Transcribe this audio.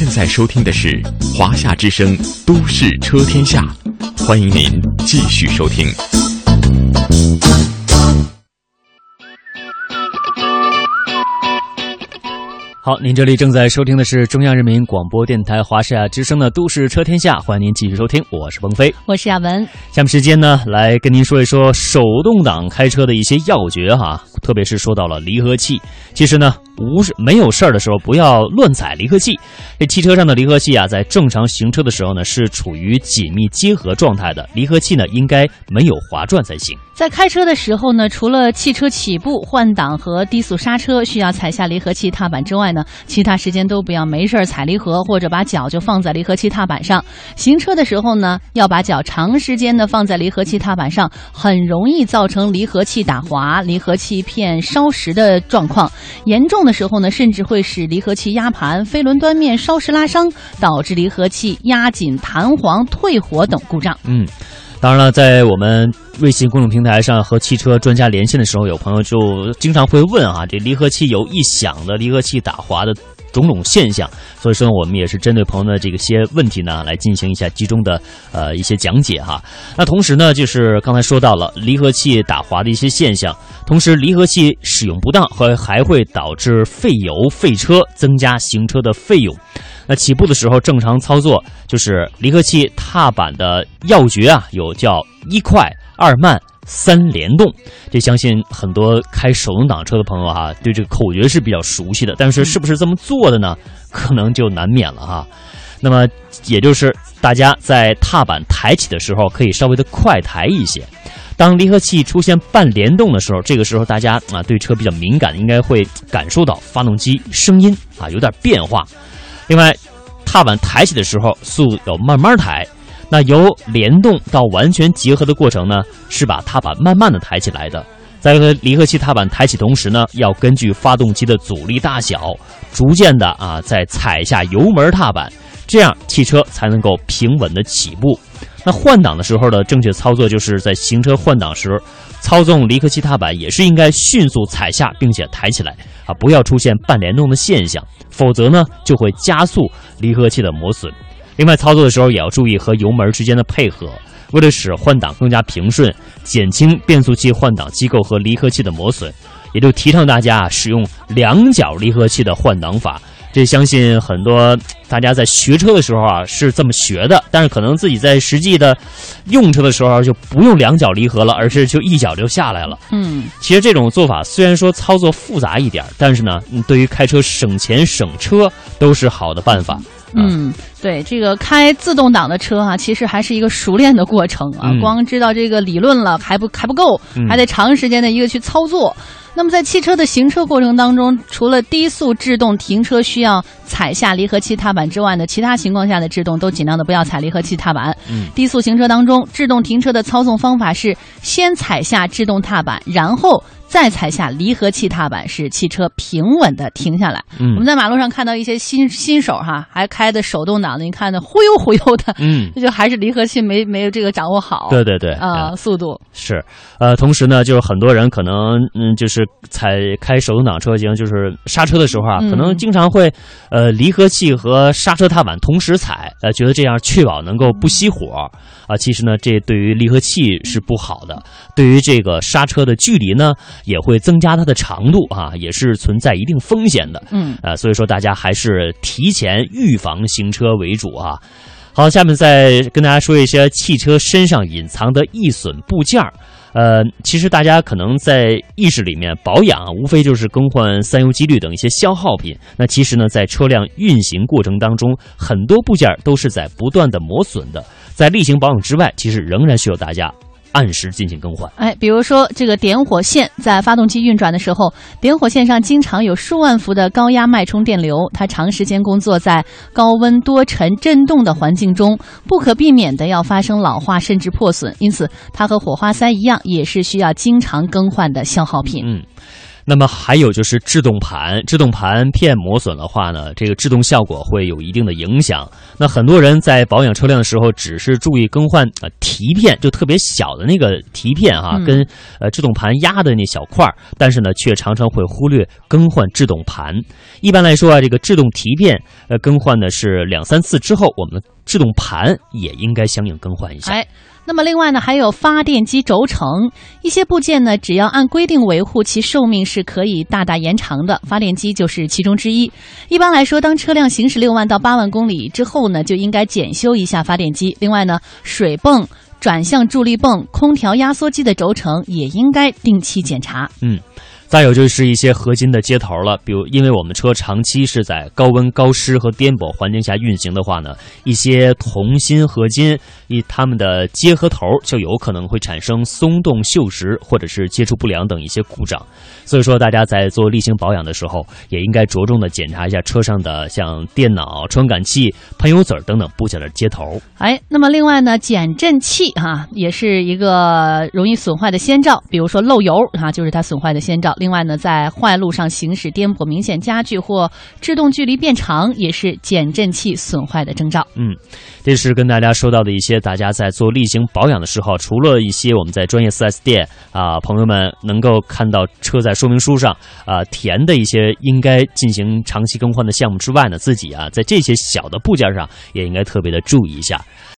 现在收听的是《华夏之声·都市车天下》，欢迎您继续收听。好，您这里正在收听的是中央人民广播电台华夏之声的《都市车天下》，欢迎您继续收听，我是鹏飞，我是亚文。下面时间呢，来跟您说一说手动挡开车的一些要诀哈，特别是说到了离合器。其实呢，无事没有事儿的时候，不要乱踩离合器。这汽车上的离合器啊，在正常行车的时候呢，是处于紧密结合状态的，离合器呢应该没有滑转才行。在开车的时候呢，除了汽车起步、换挡和低速刹车需要踩下离合器踏板之外呢，其他时间都不要没事儿踩离合，或者把脚就放在离合器踏板上。行车的时候呢，要把脚长时间的放在离合器踏板上，很容易造成离合器打滑、离合器片烧蚀的状况。严重的时候呢，甚至会使离合器压盘、飞轮端面烧蚀拉伤，导致离合器压紧、弹簧、退火等故障。嗯。当然了，在我们微信公众平台上和汽车专家连线的时候，有朋友就经常会问啊，这离合器有异响的离合器打滑的种种现象。所以说，我们也是针对朋友的这个些问题呢，来进行一下集中的呃一些讲解哈。那同时呢，就是刚才说到了离合器打滑的一些现象，同时离合器使用不当和还会导致费油费车，增加行车的费用。那起步的时候正常操作，就是离合器踏板的要诀啊，有叫一快二慢三联动。这相信很多开手动挡车的朋友哈，对这个口诀是比较熟悉的。但是是不是这么做的呢？可能就难免了哈。那么也就是大家在踏板抬起的时候，可以稍微的快抬一些。当离合器出现半联动的时候，这个时候大家啊对车比较敏感，应该会感受到发动机声音啊有点变化。另外，踏板抬起的时候，速度要慢慢抬。那由联动到完全结合的过程呢，是把踏板慢慢的抬起来的。在和离合器踏板抬起同时呢，要根据发动机的阻力大小，逐渐的啊，再踩下油门踏板，这样汽车才能够平稳的起步。那换挡的时候的正确操作，就是在行车换挡时，操纵离合器踏板也是应该迅速踩下并且抬起来啊，不要出现半联动的现象，否则呢就会加速离合器的磨损。另外，操作的时候也要注意和油门之间的配合，为了使换挡更加平顺，减轻变速器换挡机构和离合器的磨损，也就提倡大家使用两脚离合器的换挡法。这相信很多大家在学车的时候啊是这么学的，但是可能自己在实际的用车的时候就不用两脚离合了，而是就一脚就下来了。嗯，其实这种做法虽然说操作复杂一点，但是呢，对于开车省钱省车都是好的办法。嗯，对，这个开自动挡的车哈，其实还是一个熟练的过程啊，光知道这个理论了还不还不够，还得长时间的一个去操作。那么在汽车的行车过程当中，除了低速制动停车需要踩下离合器踏板之外呢，其他情况下的制动都尽量的不要踩离合器踏板。嗯，低速行车当中，制动停车的操纵方法是先踩下制动踏板，然后。再踩下离合器踏板，使汽车平稳的停下来。嗯，我们在马路上看到一些新新手哈，还开的手动挡的，你看那忽悠忽悠的，嗯，那 就还是离合器没没有这个掌握好。对对对，啊，速度是，呃，同时呢，就是很多人可能嗯，就是踩开手动挡车型，就是刹车的时候啊，可能经常会呃离合器和刹车踏板同时踩，呃，觉得这样确保能够不熄火啊。其实呢，这对于离合器是不好的，对于这个刹车的距离呢。也会增加它的长度啊，也是存在一定风险的。嗯，呃，所以说大家还是提前预防行车为主啊。好，下面再跟大家说一些汽车身上隐藏的易损部件儿。呃，其实大家可能在意识里面，保养无非就是更换三油机滤等一些消耗品。那其实呢，在车辆运行过程当中，很多部件都是在不断的磨损的。在例行保养之外，其实仍然需要大家。按时进行更换。哎，比如说这个点火线，在发动机运转的时候，点火线上经常有数万伏的高压脉冲电流，它长时间工作在高温多尘震动的环境中，不可避免的要发生老化甚至破损。因此，它和火花塞一样，也是需要经常更换的消耗品。嗯。那么还有就是制动盘，制动盘片磨损的话呢，这个制动效果会有一定的影响。那很多人在保养车辆的时候，只是注意更换呃蹄片，就特别小的那个蹄片哈，嗯跟呃制动盘压的那小块儿，但是呢，却常常会忽略更换制动盘。一般来说啊，这个制动蹄片呃更换呢是两三次之后，我们的制动盘也应该相应更换一下。哎，那么另外呢，还有发电机轴承一些部件呢，只要按规定维护，其寿命是可以大大延长的。发电机就是其中之一。一般来说，当车辆行驶六万到八万公里之后呢，就应该检修一下发电机。另外呢，水泵、转向助力泵、空调压缩机的轴承也应该定期检查。再有就是一些合金的接头了，比如因为我们车长期是在高温、高湿和颠簸环境下运行的话呢，一些铜锌合金，一它们的接合头就有可能会产生松动、锈蚀或者是接触不良等一些故障。所以说，大家在做例行保养的时候，也应该着重的检查一下车上的像电脑、传感器、喷油嘴等等部件的接头。哎，那么另外呢，减震器哈、也是一个容易损坏的先兆，比如说漏油哈、就是它损坏的先兆。另外呢，在坏路上行驶颠簸明显加剧或制动距离变长，也是减震器损坏的征兆。嗯，这是跟大家说到的一些大家在做例行保养的时候，除了一些我们在专业 4S 店啊、朋友们能够看到车在说明书上啊、填的一些应该进行长期更换的项目之外呢，自己啊在这些小的部件上也应该特别的注意一下。